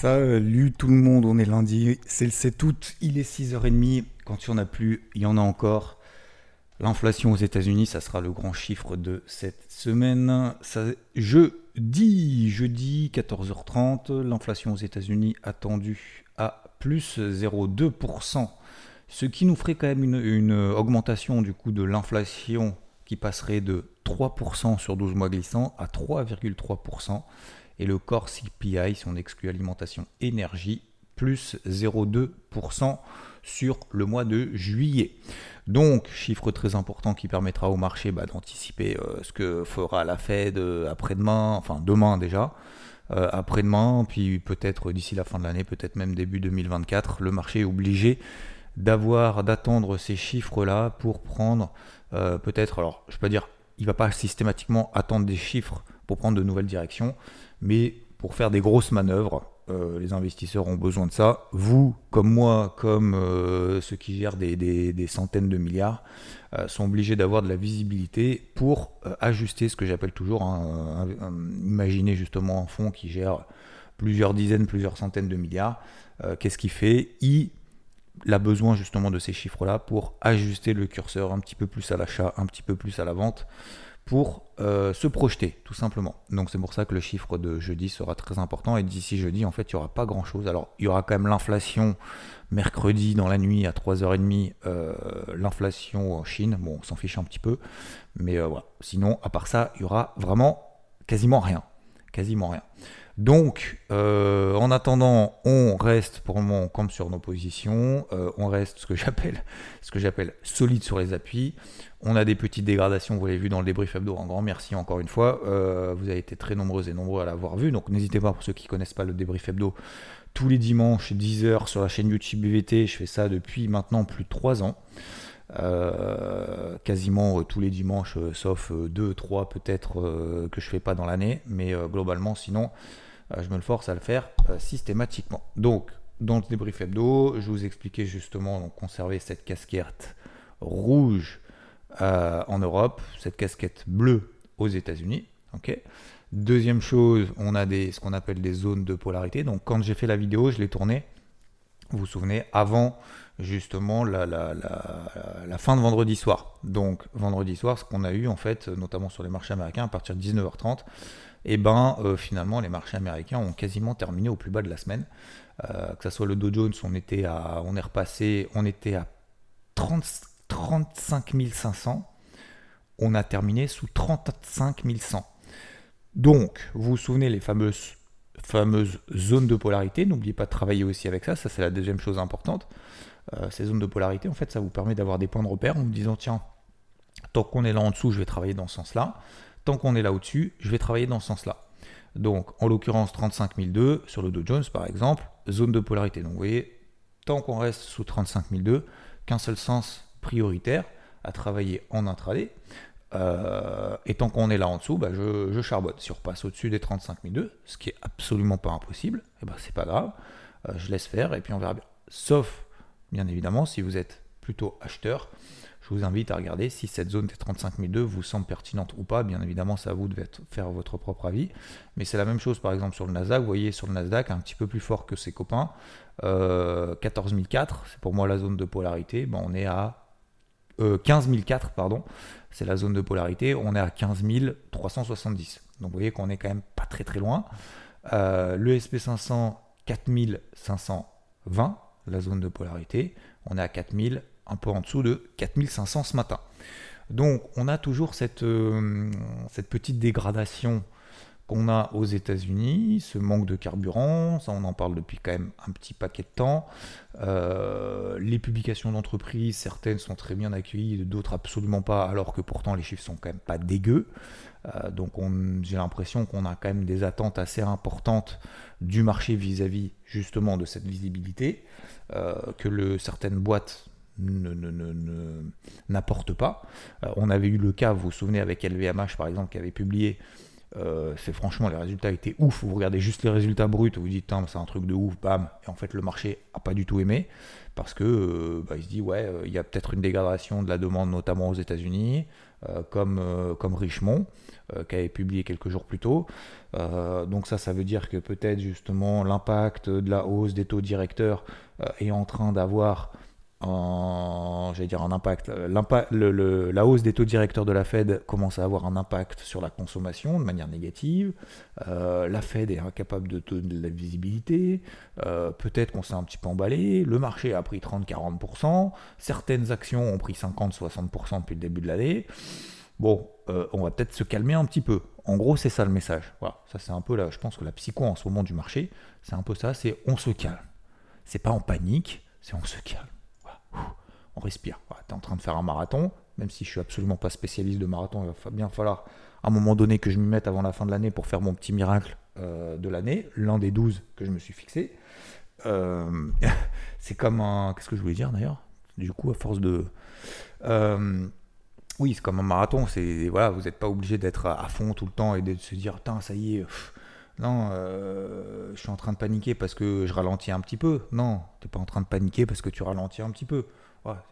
Salut tout le monde, on est lundi, c'est le 7 août, il est 6h30. Quand il n'y en a plus, il y en a encore. L'inflation aux États-Unis, ça sera le grand chiffre de cette semaine. Ça, jeudi, jeudi 14h30, l'inflation aux États-Unis attendue à plus 0,2%, ce qui nous ferait quand même une, une augmentation du coup de l'inflation qui passerait de 3% sur 12 mois glissants à 3,3% et le corps CPI, si on exclut alimentation énergie, plus 0,2% sur le mois de juillet. Donc, chiffre très important qui permettra au marché bah, d'anticiper euh, ce que fera la Fed euh, après-demain, enfin demain déjà, euh, après-demain, puis peut-être d'ici la fin de l'année, peut-être même début 2024, le marché est obligé d'avoir, d'attendre ces chiffres-là pour prendre peut-être, alors je peux dire, il ne va pas systématiquement attendre des chiffres pour prendre de nouvelles directions, mais pour faire des grosses manœuvres, euh, les investisseurs ont besoin de ça. Vous, comme moi, comme euh, ceux qui gèrent des, centaines de milliards, euh, sont obligés d'avoir de la visibilité pour ajuster ce que j'appelle toujours, imaginer justement un fonds qui gère plusieurs dizaines, plusieurs centaines de milliards. Qu'est-ce qu'il fait? Il a besoin justement de ces chiffres-là pour ajuster le curseur un petit peu plus à l'achat, un petit peu plus à la vente pour euh, se projeter, tout simplement. Donc c'est pour ça que le chiffre de jeudi sera très important. Et d'ici jeudi, en fait, il n'y aura pas grand-chose. Alors, il y aura quand même l'inflation mercredi dans la nuit à 3h30, euh, l'inflation en Chine. Bon, on s'en fiche un petit peu. Mais euh, voilà. Sinon, à part ça, il y aura vraiment quasiment rien. Quasiment rien. Donc, euh, en attendant, on reste pour le moment comme sur nos positions. Euh, on reste ce que j'appelle ce que j'appelle solide sur les appuis. On a des petites dégradations, vous l'avez vu dans le débrief hebdo. Un grand merci encore une fois. Euh, vous avez été très nombreux et nombreux à l'avoir vu. Donc, n'hésitez pas pour ceux qui ne connaissent pas le débrief hebdo. Tous les dimanches, 10h sur la chaîne YouTube BVT. Je fais ça depuis maintenant plus de 3 ans. quasiment tous les dimanches, sauf 2, 3 peut-être que je fais pas dans l'année, mais globalement sinon je me le force à le faire euh, systématiquement. Donc, dans le débrief hebdo, je vous expliquais justement donc, conserver cette casquette rouge euh, en Europe, cette casquette bleue aux États-Unis. Deuxième chose, on a ce qu'on appelle des zones de polarité. Donc quand j'ai fait la vidéo, je l'ai tournée, vous vous souvenez, avant justement la, la, la, fin de vendredi soir. Donc vendredi soir, ce qu'on a eu en fait, notamment sur les marchés américains, à partir de 19h30, et eh ben euh, finalement les marchés américains ont quasiment terminé au plus bas de la semaine. Euh, que ce soit le Dow Jones, on était à, on est repassé, on était à 30, 35 500, on a terminé sous 35 100. Donc, vous vous souvenez les fameuses, fameuses zones de polarité, n'oubliez pas de travailler aussi avec ça, ça c'est la deuxième chose importante. Euh, ces zones de polarité, en fait, ça vous permet d'avoir des points de repère en vous disant, tiens, tant qu'on est là en dessous, je vais travailler dans ce sens-là. Tant qu'on est là au-dessus, je vais travailler dans ce sens-là. Donc, en l'occurrence, 35 sur le Dow Jones, par exemple, zone de polarité. Donc, vous voyez, tant qu'on reste sous 35 qu'un seul sens prioritaire à travailler en intraday. Euh, et tant qu'on est là en dessous, bah, je, charbonne. Si on repasse au-dessus des 35 ce qui est absolument pas impossible, et eh ben, c'est pas grave. Euh, je laisse faire et puis on verra bien. Sauf, bien évidemment, si vous êtes plutôt acheteur, je vous invite à regarder si cette zone des 35 vous semble pertinente ou pas. Bien évidemment, c'est à vous de faire votre propre avis. Mais c'est la même chose, par exemple, sur le Nasdaq. Vous voyez, sur le Nasdaq, un petit peu plus fort que ses copains. Euh, 14 c'est pour moi la zone de polarité. Ben, on est à euh, 15 pardon. C'est la zone de polarité. On est à 15 370. Donc vous voyez qu'on est quand même pas très très loin. Euh, le SP500, 4520, la zone de polarité. On est à 4000 un peu en dessous de 4500 ce matin. Donc on a toujours cette, euh, cette petite dégradation qu'on a aux États-Unis, ce manque de carburant, ça on en parle depuis quand même un petit paquet de temps. Euh, les publications d'entreprises, certaines sont très bien accueillies, d'autres absolument pas, alors que pourtant les chiffres sont quand même pas dégueux. Euh, donc j'ai l'impression qu'on a quand même des attentes assez importantes du marché vis-à-vis justement de cette visibilité, que le, certaines boîtes n'apporte pas. Euh, on avait eu le cas, vous vous souvenez, avec LVMH par exemple, qui avait publié Euh, c'est franchement, les résultats étaient ouf. Vous regardez juste les résultats bruts, vous dites, c'est un truc de ouf, bam. Et en fait, le marché a pas du tout aimé parce que euh, bah, il se dit, ouais, euh, il y a peut-être une dégradation de la demande, notamment aux États-Unis, comme, comme Richemont, qui avait publié quelques jours plus tôt. donc, ça, ça veut dire que peut-être justement l'impact de la hausse des taux directeurs est en train d'avoir en, j'allais dire un impact. la hausse des taux directeurs de la Fed commence à avoir un impact sur la consommation de manière négative. Euh, la Fed est incapable de donner de la visibilité. Euh, peut-être qu'on s'est un petit peu emballé. Le marché a pris 30-40%. Certaines actions ont pris 50-60% depuis le début de l'année. Bon, euh, on va peut-être se calmer un petit peu. En gros, c'est ça le message. Voilà, ça c'est un peu là. Je pense que la psycho en ce moment du marché, c'est un peu ça. C'est on se calme. C'est pas en panique, c'est on se calme on respire. tu es en train de faire un marathon, même si je suis absolument pas spécialiste de marathon, il va bien falloir à un moment donné que je m'y mette avant la fin de l'année pour faire mon petit miracle euh, de l'année, l'un des 12 que je me suis fixé. Euh, c'est comme un. Qu'est-ce que je voulais dire d'ailleurs? Du coup, à force de. Euh, oui, c'est comme un marathon. C'est voilà, vous n'êtes pas obligé d'être à fond tout le temps et de se dire, ça y est. non, je suis en train de paniquer parce que je ralentis un petit peu. Non, tu n'es pas en train de paniquer parce que tu ralentis un petit peu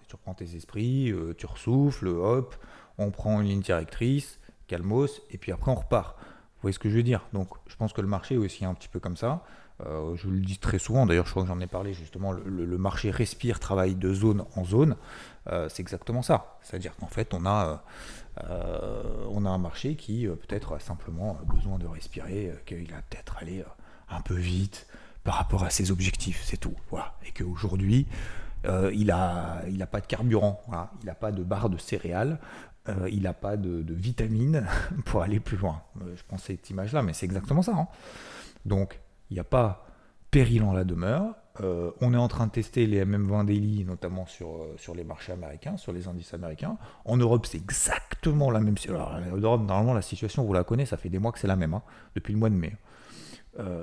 tu reprends tes esprits, euh, tu ressouffles, hop, on prend une ligne directrice, calmos, et puis après on repart. Vous voyez ce que je veux dire? Donc je pense que le marché est aussi un petit peu comme ça. Euh, je le dis très souvent, d'ailleurs je crois que j'en ai parlé justement, le, marché respire, travaille de zone en zone. Euh, c'est exactement ça. C'est-à-dire qu'en fait on a, on a un marché qui peut-être a simplement besoin de respirer, qu'il a peut-être allé un peu vite par rapport à ses objectifs, c'est tout. Voilà. Et qu'aujourd'hui, euh, il n'a il a pas de carburant, il n'a pas de barre de céréales, euh, il n'a pas de, vitamines pour aller plus loin. Euh, je pense cette image-là, mais c'est exactement ça. Hein. Donc, il n'y a pas péril en la demeure. on est en train de tester les MM20 daily, notamment sur, sur les marchés américains, sur les indices américains. En Europe, c'est exactement la même situation. En Europe, normalement, la situation, vous la connaissez, ça fait des mois que c'est la même, hein, depuis le mois de mai.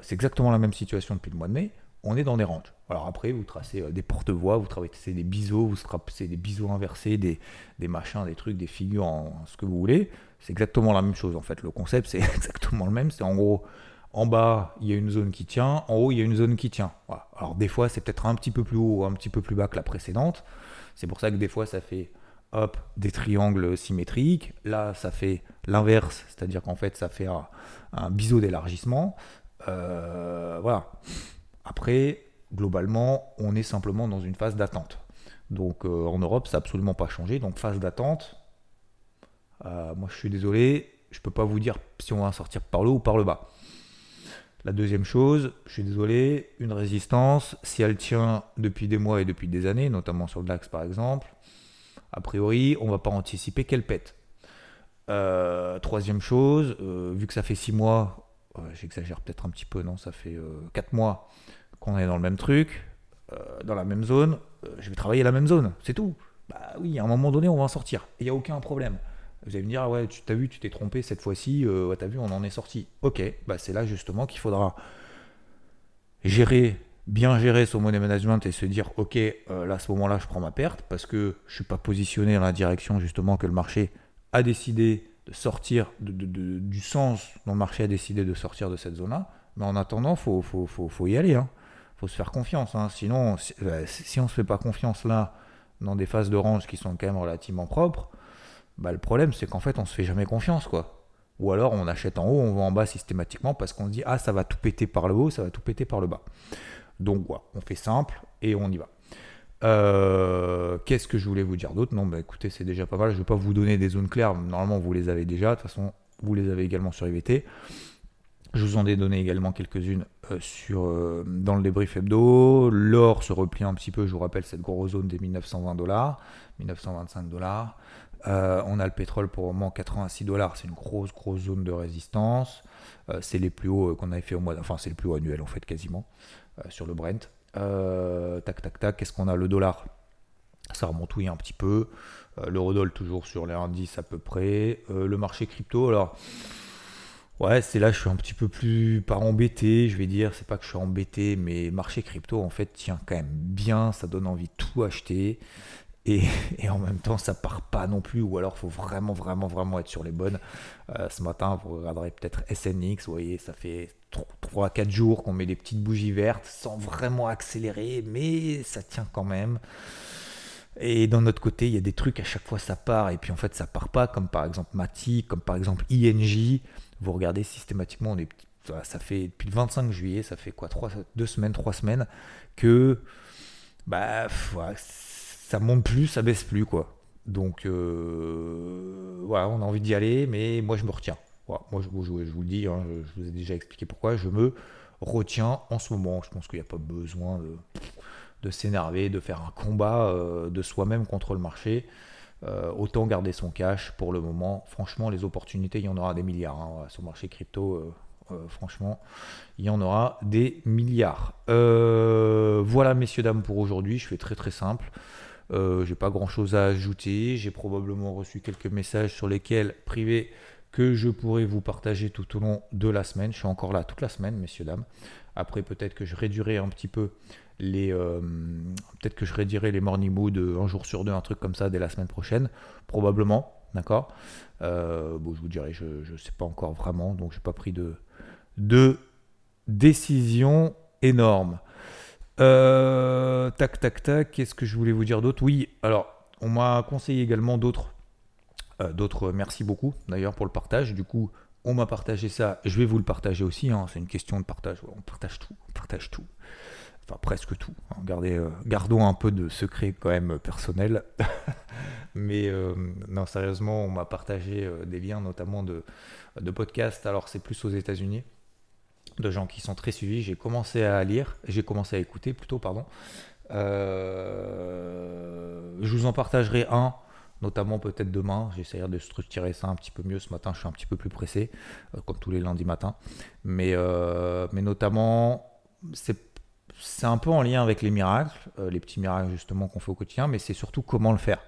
c'est exactement la même situation depuis le mois de mai on est dans des ranges. Alors après, vous tracez euh, des porte-voix, vous tracez des biseaux, vous tracez des biseaux inversés, des, des machins, des trucs, des figures, en, ce que vous voulez. C'est exactement la même chose en fait. Le concept, c'est exactement le même. C'est en gros, en bas, il y a une zone qui tient, en haut, il y a une zone qui tient. Alors des fois, c'est peut-être un petit peu plus haut un petit peu plus bas que la précédente. C'est pour ça que des fois, ça fait hop, des triangles symétriques. Là, ça fait l'inverse, c'est-à-dire qu'en fait, ça fait un, un biseau d'élargissement. Euh, voilà. Après, globalement, on est simplement dans une phase d'attente. Donc euh, en Europe, ça n'a absolument pas changé. Donc phase d'attente, euh, moi je suis désolé, je ne peux pas vous dire si on va sortir par le haut ou par le bas. La deuxième chose, je suis désolé, une résistance, si elle tient depuis des mois et depuis des années, notamment sur le DAX par exemple, a priori, on ne va pas anticiper qu'elle pète. Euh, troisième chose, vu que ça fait six mois, j'exagère peut-être un petit peu, non, ça fait quatre mois qu'on est dans le même truc, euh, dans la même zone, euh, je vais travailler la même zone, c'est tout. Bah oui, à un moment donné, on va en sortir. Il n'y a aucun problème. Vous allez me dire, ah ouais, tu t'as vu, tu t'es trompé cette fois-ci, euh, t'as vu, on en est sorti. Ok, bah c'est là justement qu'il faudra gérer, bien gérer son money management et se dire, ok, là à ce moment-là, je prends ma perte parce que je suis pas positionné dans la direction justement que le marché a décidé de sortir du sens dont le marché a décidé de sortir de cette zone-là. Mais en attendant, il faut, faut, faut, faut, y aller. Hein faut se faire confiance. Hein. Sinon, euh, si, on ne se fait pas confiance là, dans des phases de range qui sont quand même relativement propres, bah, le problème c'est qu'en fait on se fait jamais confiance quoi. Ou alors on achète en haut, on va en bas systématiquement parce qu'on se dit ah ça va tout péter par le haut, ça va tout péter par le bas. Donc voilà, on fait simple et on y va. Euh, qu'est-ce que je voulais vous dire d'autre? Non, bah écoutez, c'est déjà pas mal. Je ne vais pas vous donner des zones claires. Normalement, vous les avez déjà. De toute façon, vous les avez également sur IVT. Je vous en ai donné également quelques-unes euh, euh, dans le débrief hebdo. L'or se replie un petit peu, je vous rappelle, cette grosse zone des 1920 dollars, 1925 dollars. Euh, on a le pétrole pour au moment 86 dollars, c'est une grosse, grosse zone de résistance. c'est les plus hauts qu'on avait fait au mois, enfin c'est le plus haut annuel en fait quasiment sur le Brent. tac, tac, tac. Qu'est-ce qu'on a? Le dollar, ça remontouille un petit peu. L'eurodoll toujours sur les indices à peu près. le marché crypto, alors Ouais, c'est là je suis un petit peu plus pas embêté, je vais dire, c'est pas que je suis embêté, mais marché crypto en fait tient quand même bien, ça donne envie de tout acheter. Et, en même temps, ça part pas non plus, ou alors faut vraiment, vraiment, vraiment être sur les bonnes. Euh, ce matin, vous regarderez peut-être SNX, vous voyez, ça fait 3-4 jours qu'on met des petites bougies vertes sans vraiment accélérer, mais ça tient quand même. Et d'un autre côté, il y a des trucs, à chaque fois ça part, et puis en fait ça part pas, comme par exemple Mati, comme par exemple INJ. Vous regardez systématiquement, on est, ça fait depuis le 25 juillet, ça fait quoi, 3, 2 semaines, 3 semaines, que bah, ça monte plus, ça baisse plus, quoi. Donc euh, voilà, on a envie d'y aller, mais moi je me retiens. moi je, vous le dis, hein, je vous ai déjà expliqué pourquoi, je me retiens en ce moment. Je pense qu'il n'y a pas besoin de s'énerver, de faire un combat euh, de soi-même contre le marché. Euh, autant garder son cash pour le moment. Franchement, les opportunités, il y en aura des milliards hein, sur le marché crypto. Franchement, il y en aura des milliards. voilà, messieurs, dames, pour aujourd'hui. Je fais très très simple. J'ai pas grand chose à ajouter. J'ai probablement reçu quelques messages sur lesquels privés que je pourrais vous partager tout au long de la semaine. Je suis encore là toute la semaine, messieurs, dames. Après, peut-être que je réduirai un petit peu les euh, peut-être que je rédirai les morning mood un jour sur deux, un truc comme ça dès la semaine prochaine, probablement, d'accord? Euh, je vous dirai, je ne sais pas encore vraiment, donc j'ai pas pris de de décision énorme. Euh, tac, tac, tac. Qu'est-ce que je voulais vous dire d'autre? Oui, alors on m'a conseillé également d'autres, d'autres. Merci beaucoup d'ailleurs pour le partage. Du coup, on m'a partagé ça. Je vais vous le partager aussi. Hein, c'est une question de partage. On partage tout. On partage tout enfin presque tout. Hein. Euh, gardons un peu de secret quand même personnel. Mais euh, non, sérieusement, on m'a partagé euh, des liens, notamment de, de podcasts. Alors, c'est plus aux États-Unis, de gens qui sont très suivis. J'ai commencé à lire, j'ai commencé à écouter plutôt, pardon. je vous en partagerai un, notamment peut-être demain. J'essaierai de structurer ça un petit peu mieux. Ce matin, je suis un petit peu plus pressé, comme tous les lundis matins. Mais, mais notamment, c'est c'est un peu en lien avec les miracles, euh, les petits miracles justement qu'on fait au quotidien, mais c'est surtout comment le faire.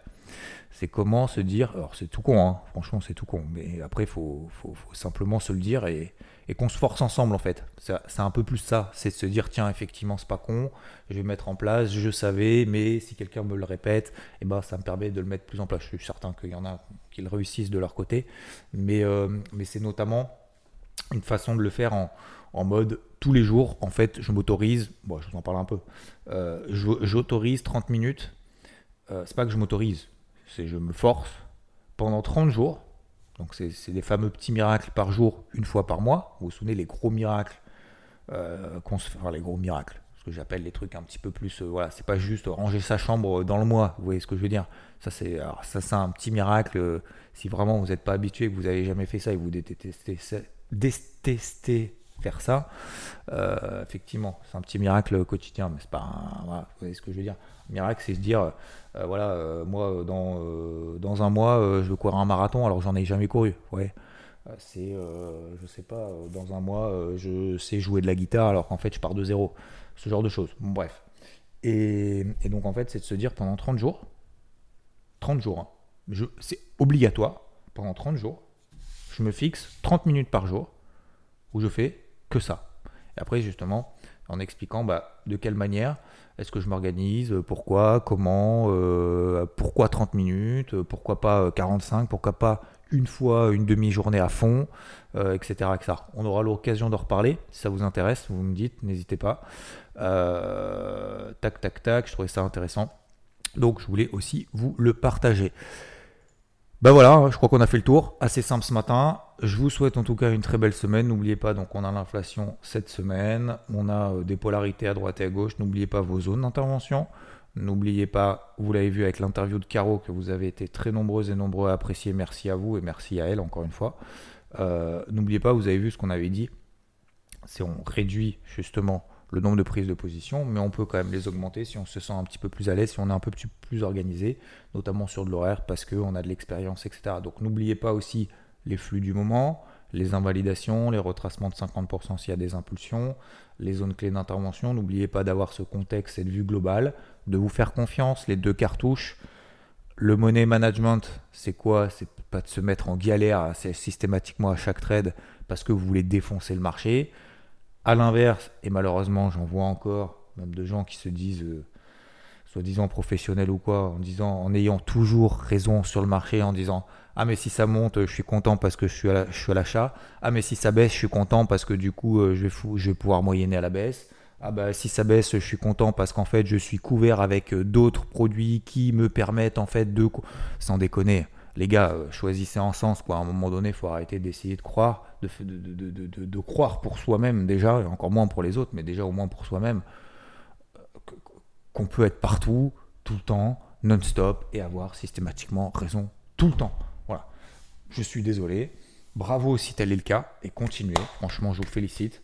C'est comment se dire, alors c'est tout con, hein, franchement c'est tout con, mais après il faut, simplement se le dire et, qu'on se force ensemble en fait. C'est un peu plus ça, c'est de se dire tiens effectivement c'est pas con, je vais mettre en place, je savais, mais si quelqu'un me le répète, et eh ben, ça me permet de le mettre plus en place. Je suis certain qu'il y en a qui le réussissent de leur côté, mais, euh, mais c'est notamment une façon de le faire en, en mode tous les jours, en fait, je m'autorise, bon, je vous en parle un peu, euh, j'autorise 30 minutes. Euh, c'est pas que je m'autorise, c'est je me force pendant 30 jours. Donc, c'est des fameux petits miracles par jour, une fois par mois. Vous vous souvenez, les gros miracles euh, qu'on se fait, enfin, les gros miracles, ce que j'appelle les trucs un petit peu plus, voilà, c'est pas juste ranger sa chambre dans le mois, vous voyez ce que je veux dire. Ça, c'est un petit miracle. si vraiment vous n'êtes pas habitué, que vous avez jamais fait ça et vous détestez, détestez faire ça. Euh, effectivement, c'est un petit miracle quotidien, mais c'est pas un, voilà, vous voyez ce que je veux dire. miracle, c'est se dire, euh, voilà, euh, moi, dans, dans un mois, je veux courir un marathon, alors j'en ai jamais couru. Ouais. c'est, je sais pas, dans un mois, je sais jouer de la guitare, alors qu'en fait, je pars de zéro. Ce genre de choses. bref. Et, donc, en fait, c'est de se dire pendant 30 jours, 30 jours, hein, c'est obligatoire, pendant 30 jours, je me fixe 30 minutes par jour où je fais que ça. Et après, justement, en expliquant bah, de quelle manière est-ce que je m'organise, pourquoi, comment, euh, pourquoi 30 minutes, pourquoi pas 45, euh, pourquoi pas une fois une demi-journée à fond, euh, etc., etc., On aura l'occasion de reparler. Si ça vous intéresse, vous me dites, n'hésitez pas. tac, tac, tac, je trouvais ça intéressant. Donc, je voulais aussi vous le partager. Ben voilà, hein, je crois qu'on a fait le tour. Assez simple ce matin. Je vous souhaite en tout cas une très belle semaine. N'oubliez pas, donc on a l'inflation cette semaine. On a euh, des polarités à droite et à gauche. N'oubliez pas vos zones d'intervention. N'oubliez pas, vous l'avez vu avec l'interview de Caro, que vous avez été très nombreux et nombreux à apprécier. Merci à vous et merci à elle encore une fois. Euh, n'oubliez pas, vous avez vu ce qu'on avait dit. C'est on réduit justement le nombre de prises de position, mais on peut quand même les augmenter si on se sent un petit peu plus à l'aise, si on est un peu plus, organisé, notamment sur de l'horaire parce qu'on a de l'expérience, etc. Donc n'oubliez pas aussi les flux du moment, les invalidations, les retracements de 50% s'il y a des impulsions, les zones clés d'intervention. N'oubliez pas d'avoir ce contexte, cette vue globale, de vous faire confiance, les deux cartouches. Le money management, c'est quoi? C'est pas de se mettre en galère systématiquement à chaque trade parce que vous voulez défoncer le marché. À l'inverse, et malheureusement j'en vois encore, même de gens qui se disent, euh, soi-disant professionnel ou quoi, en disant, en ayant toujours raison sur le marché, en disant ah mais si ça monte, je suis content parce que je suis à l'achat. Ah mais si ça baisse, je suis content parce que du coup, euh, je vais, je vais pouvoir moyenner à la baisse. Ah bah si ça baisse, je suis content parce qu'en fait, je suis couvert avec euh, d'autres produits qui me permettent en fait de... Sans déconner, les gars, euh, choisissez en sens quoi. À un moment donné, il faut arrêter d'essayer de croire, de, croire pour soi-même déjà, et encore moins pour les autres, mais déjà au moins pour soi-même, qu'on peut être partout, tout le temps, non-stop, et avoir systématiquement raison tout le temps. Voilà. Je suis désolé. Bravo si tel est le cas, et continuez. Franchement, je vous félicite.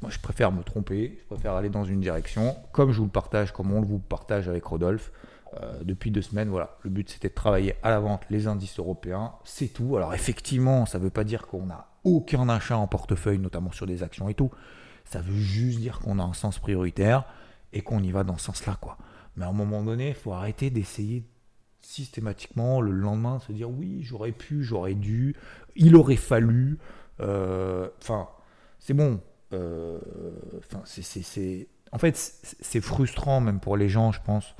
Moi, je préfère me tromper, je préfère aller dans une direction, comme je vous le partage, comme on le vous partage avec Rodolphe. Euh, depuis deux semaines, voilà. Le but c'était de travailler à la vente les indices européens, c'est tout. Alors effectivement, ça ne veut pas dire qu'on n'a aucun achat en portefeuille, notamment sur des actions et tout. Ça veut juste dire qu'on a un sens prioritaire et qu'on y va dans ce sens-là, quoi. Mais à un moment donné, il faut arrêter d'essayer systématiquement le lendemain se dire oui, j'aurais pu, j'aurais dû, il aurait fallu. Euh, enfin, c'est bon. Euh, enfin, c'est, en fait, c'est frustrant même pour les gens, je pense,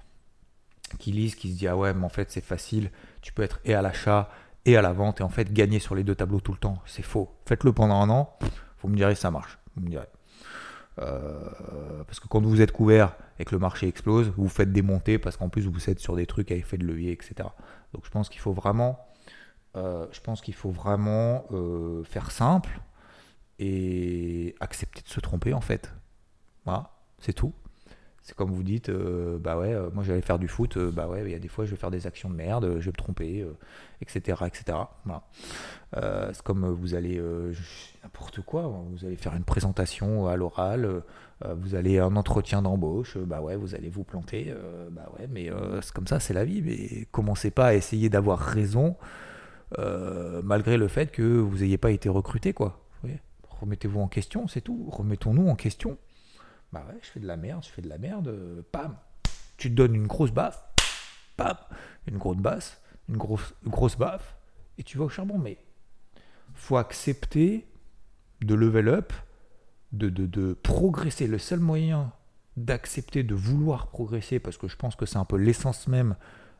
qui lisent, qui se disent ah ouais, mais en fait c'est facile. Tu peux être et à l'achat et à la vente et en fait gagner sur les deux tableaux tout le temps. C'est faux. Faites-le pendant un an. Vous me direz ça marche. Vous me direz. Euh, parce que quand vous êtes couvert et que le marché explose, vous faites des montées parce qu'en plus vous êtes sur des trucs à effet de levier, etc. Donc je pense qu'il faut vraiment, euh, euh, faire simple et accepter de se tromper en fait. Voilà, c'est tout. C'est comme vous dites, bah ouais, moi j'allais faire du foot, bah ouais, il y a des fois je vais faire des actions de merde, je vais me tromper, etc., etc. Voilà. c'est comme vous allez n'importe quoi. Vous allez faire une présentation à l'oral, euh, vous allez un entretien d'embauche, bah ouais, vous allez vous planter, euh, bah ouais, mais euh, c'est comme ça, c'est la vie. Mais commencez pas à essayer d'avoir raison malgré le fait que vous n'ayez pas été recruté, quoi. Remettez-vous en question, c'est tout. Remettons-nous en question. Bah ouais, je fais de la merde, je fais de la merde, pam. Tu te donnes une grosse baffe, pam, une grosse basse, une grosse, grosse baffe, et tu vas au charbon. Mais faut accepter de level up, de, de, progresser. Le seul moyen d'accepter de vouloir progresser, parce que je pense que c'est un peu l'essence même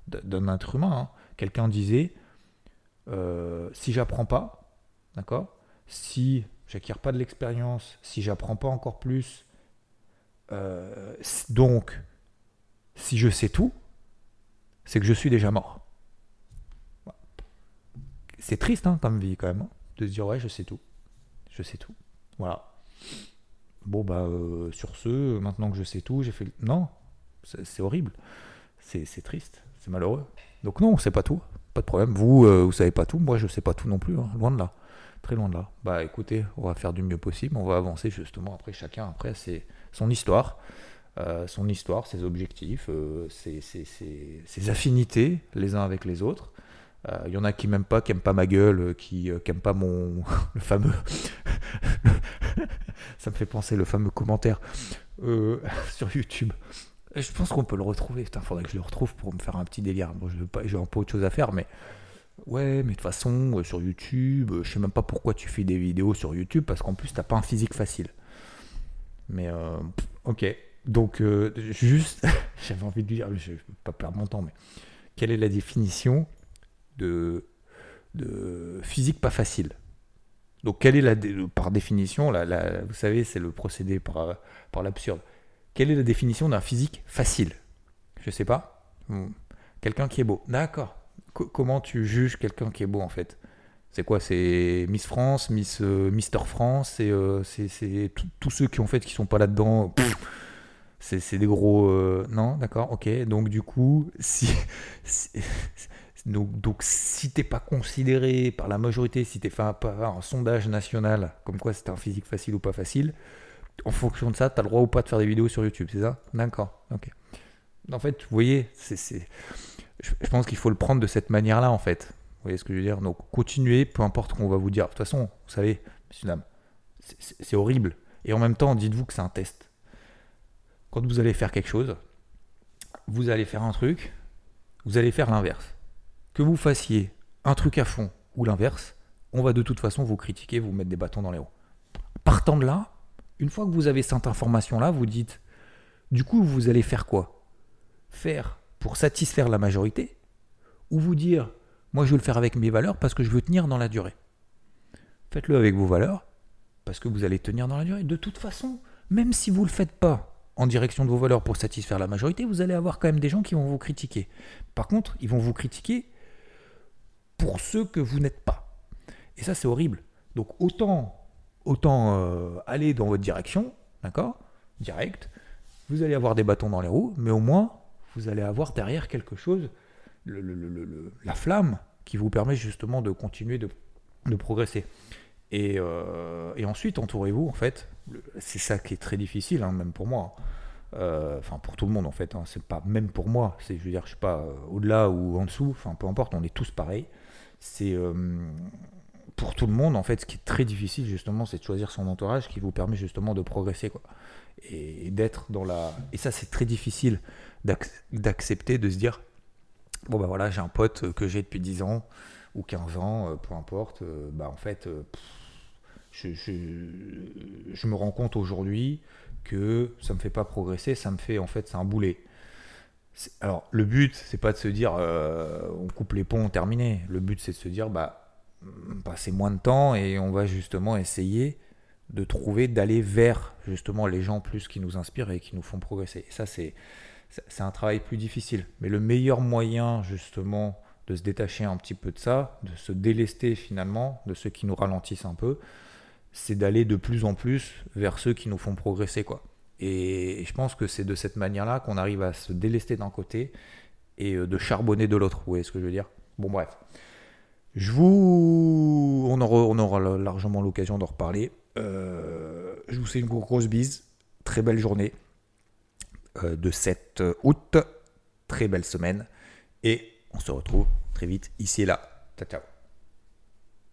d'un être humain. Hein. Quelqu'un disait euh, si j'apprends pas, d'accord Si j'acquiers pas de l'expérience, si j'apprends pas encore plus, euh, donc si je sais tout, c'est que je suis déjà mort. C'est triste hein, comme vie quand même, hein, de se dire ouais, je sais tout je sais tout. Voilà. Bon, bah, euh, sur ce, maintenant que je sais tout, j'ai fait. Non, c'est horrible. C'est triste, c'est malheureux. Donc, non, c'est pas tout. Pas de problème. Vous, euh, vous savez pas tout. Moi, je sais pas tout non plus. Hein. Loin de là. Très loin de là. Bah, écoutez, on va faire du mieux possible. On va avancer justement. Après, chacun, après, c'est son histoire. Euh, son histoire, ses objectifs, ses, ses, affinités les uns avec les autres. Il euh, y en a qui m'aiment pas, qui aiment pas ma gueule, euh, qui, euh, qui pas mon le fameux. ça me fait penser le fameux commentaire sur YouTube. Je pense qu'on peut le retrouver. Putain, faudrait que je le retrouve pour me faire un petit délire. Bon, pas, un peu autre chose à faire, mais ouais, mais de toute façon, sur YouTube, je sais même pas pourquoi tu fais des vidéos sur YouTube parce qu'en plus, t'as pas un physique facile. Mais ok. Donc, juste, j'avais envie de dire, je ne peux pas perdre mon temps, mais quelle est la définition de, de physique pas facile? Donc, quelle est la, par définition, la, vous savez, c'est le procédé par, par l'absurde. Quelle est la définition d'un physique facile? Je sais pas. Hmm. Quelqu'un qui est beau. D'accord. comment tu juges quelqu'un qui est beau en fait? C'est quoi C'est Miss France, Miss euh, Mister France, euh, c'est tous ceux qui en fait qui sont pas là-dedans. C'est des gros. Euh, non, d'accord, ok. Donc du coup, si, donc, donc si t'es pas considéré par la majorité, si t'es fait pas un sondage national, comme quoi c'est un physique facile ou pas facile, en fonction de ça, tu as le droit ou pas de faire des vidéos sur YouTube, c'est ça? D'accord, ok. En fait, vous voyez, c'est, je, pense qu'il faut le prendre de cette manière-là, en fait. Vous voyez ce que je veux dire? Donc, continuez, peu importe qu'on va vous dire. De toute façon, vous savez, monsieur, c'est horrible. Et en même temps, dites-vous que c'est un test. Quand vous allez faire quelque chose, vous allez faire un truc, vous allez faire l'inverse que vous fassiez un truc à fond ou l'inverse, on va de toute façon vous critiquer, vous mettre des bâtons dans les roues. Partant de là, une fois que vous avez cette information-là, vous dites, du coup, vous allez faire quoi? Faire pour satisfaire la majorité, ou vous dire, moi je veux le faire avec mes valeurs parce que je veux tenir dans la durée. Faites-le avec vos valeurs, parce que vous allez tenir dans la durée. De toute façon, même si vous ne le faites pas en direction de vos valeurs pour satisfaire la majorité, vous allez avoir quand même des gens qui vont vous critiquer. Par contre, ils vont vous critiquer pour ceux que vous n'êtes pas. Et ça, c'est horrible. Donc autant, autant euh, aller dans votre direction, d'accord Direct. Vous allez avoir des bâtons dans les roues, mais au moins, vous allez avoir derrière quelque chose, la flamme qui vous permet justement de continuer de, progresser. Euh, et, ensuite, entourez-vous, en fait, c'est ça qui est très difficile, hein, même pour moi. Euh, enfin, pour tout le monde, en fait. Hein, c'est pas même pour moi. C'est, je veux dire, je sais pas, euh, au-delà ou en dessous, enfin, peu importe, on est tous pareils. C'est pour tout le monde, en fait, ce qui est très difficile, justement, c'est de choisir son entourage qui vous permet justement de progresser, quoi. Et, d'être dans la. Et ça, c'est très difficile d'accepter, de se dire bon, ben voilà, j'ai un pote que j'ai depuis 10 ans ou 15 ans, peu importe, bah, en fait je, me rends compte aujourd'hui que ça me fait pas progresser, ça me fait en fait c'est un boulet. Alors le but c'est pas de se dire euh, on coupe les ponts terminé. Le but c'est de se dire bah passer moins de temps et on va justement essayer de trouver d'aller vers justement les gens plus qui nous inspirent et qui nous font progresser. Et ça c'est c'est un travail plus difficile. Mais le meilleur moyen justement de se détacher un petit peu de ça, de se délester finalement de ceux qui nous ralentissent un peu, c'est d'aller de plus en plus vers ceux qui nous font progresser. quoi. Et je pense que c'est de cette manière-là qu'on arrive à se délester d'un côté et euh, de charbonner de l'autre. Vous voyez ce que je veux dire? Bon, bref. Je vous... On aura, largement l'occasion d'en reparler. Euh, je vous fais une grosse bise. Très belle journée de 7 août. Très belle semaine. Et on se retrouve très vite ici et là. Ciao, ciao.